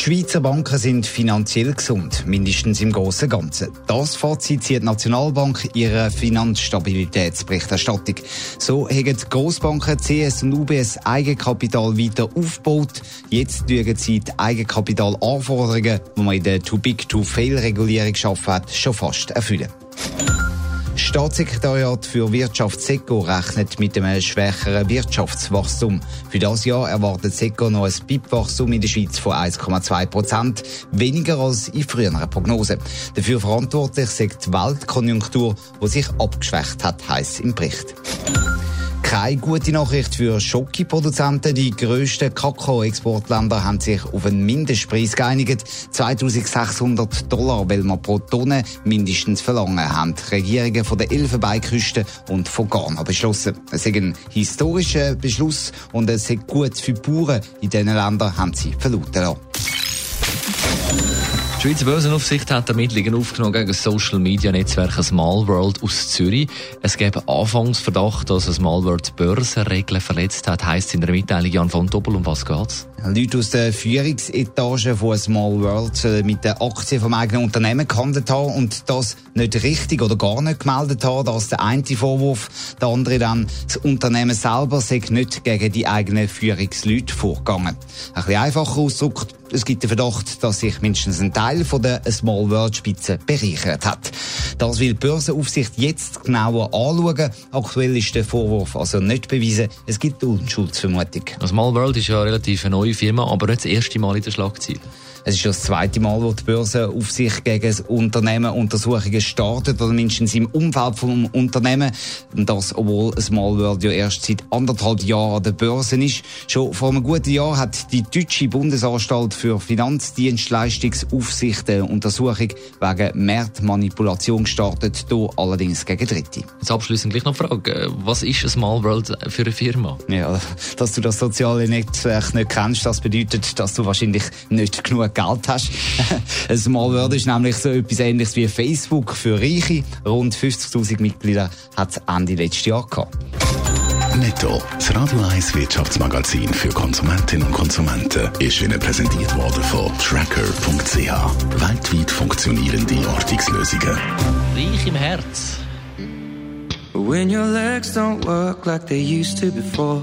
Die Schweizer Banken sind finanziell gesund, mindestens im Großen und Ganzen. Das Fazit zieht die Nationalbank ihrer Finanzstabilitätsberichterstattung. So haben die Grossbanken CS und UBS Eigenkapital weiter aufgebaut. Jetzt lügen sie die Eigenkapitalanforderungen, die man in der Too-Big-to-Fail-Regulierung geschaffen hat, schon fast erfüllen. Staatssekretariat für Wirtschaft SECO rechnet mit einem schwächeren Wirtschaftswachstum. Für das Jahr erwartet SECO noch ein BIP-Wachstum in der Schweiz von 1,2 Prozent, weniger als in früheren Prognosen. Dafür verantwortlich sagt die Weltkonjunktur, die sich abgeschwächt hat, heisst im Bericht keine gute Nachricht für Schokiproduzenten. Die grössten Kakao-Exportländer haben sich auf einen Mindestpreis geeinigt. 2600 Dollar will man pro Tonne mindestens verlangen, haben die Regierungen von der Elfenbeinküste und von Ghana beschlossen. Es ist ein historischer Beschluss und es ist gut für die Bauern in diesen Ländern, haben sie verlauten lassen. Die Schweizer Börsenaufsicht hat Ermittlungen aufgenommen gegen das Social Media Netzwerk Small World aus Zürich. Es gäbe Anfangsverdacht, dass Small World Börsenregeln verletzt hat, heisst in der Mitteilung Jan von Doppel. Um was geht's? Leute aus der Führungsetage von Small World äh, mit den Aktien vom eigenen Unternehmen gehandelt haben und das nicht richtig oder gar nicht gemeldet haben. Das ist der eine Vorwurf. Der andere dann, das Unternehmen selber sei nicht gegen die eigenen Führungsleute vorgegangen. Ein bisschen einfacher ausgedrückt, es gibt den Verdacht, dass sich mindestens ein Teil von der Small World Spitze bereichert hat. Das will die Börsenaufsicht jetzt genauer anschauen. Aktuell ist der Vorwurf also nicht bewiesen. Es gibt Unschuldsvermutung. Small World ist ja relativ eine neue Firma, aber nicht das erste Mal in der Schlagzeile. Es ist das zweite Mal, wo die Börsenaufsicht gegen das Unternehmen Untersuchungen startet, oder mindestens im Umfeld vom Unternehmen. Das, obwohl Small World ja erst seit anderthalb Jahren an der Börse ist. Schon vor einem guten Jahr hat die Deutsche Bundesanstalt für Finanzdienstleistungsaufsicht eine Untersuchung wegen Marktmanipulation gestartet, hier allerdings gegen Dritte. Jetzt abschließend gleich noch eine Frage. Was ist Small World für eine Firma? Ja, dass du das soziale Netzwerk nicht kennst, das bedeutet, dass du wahrscheinlich nicht genug Geld hast. Ein Small World ist nämlich so etwas ähnliches wie Facebook für Reiche. Rund 50.000 Mitglieder hat es Ende letztes Jahr gehabt. Netto, das Radio 1 Wirtschaftsmagazin für Konsumentinnen und Konsumenten, ist Ihnen präsentiert worden von Tracker.ch. Weltweit funktionierende Ortungslösungen. Reich im Herz. When your legs don't work like they used to before.